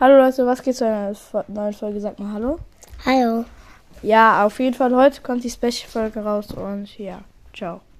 Hallo Leute, was geht zu einer neuen Folge? Sag mal Hallo. Hallo. Ja, auf jeden Fall, heute kommt die Special-Folge raus und ja, ciao.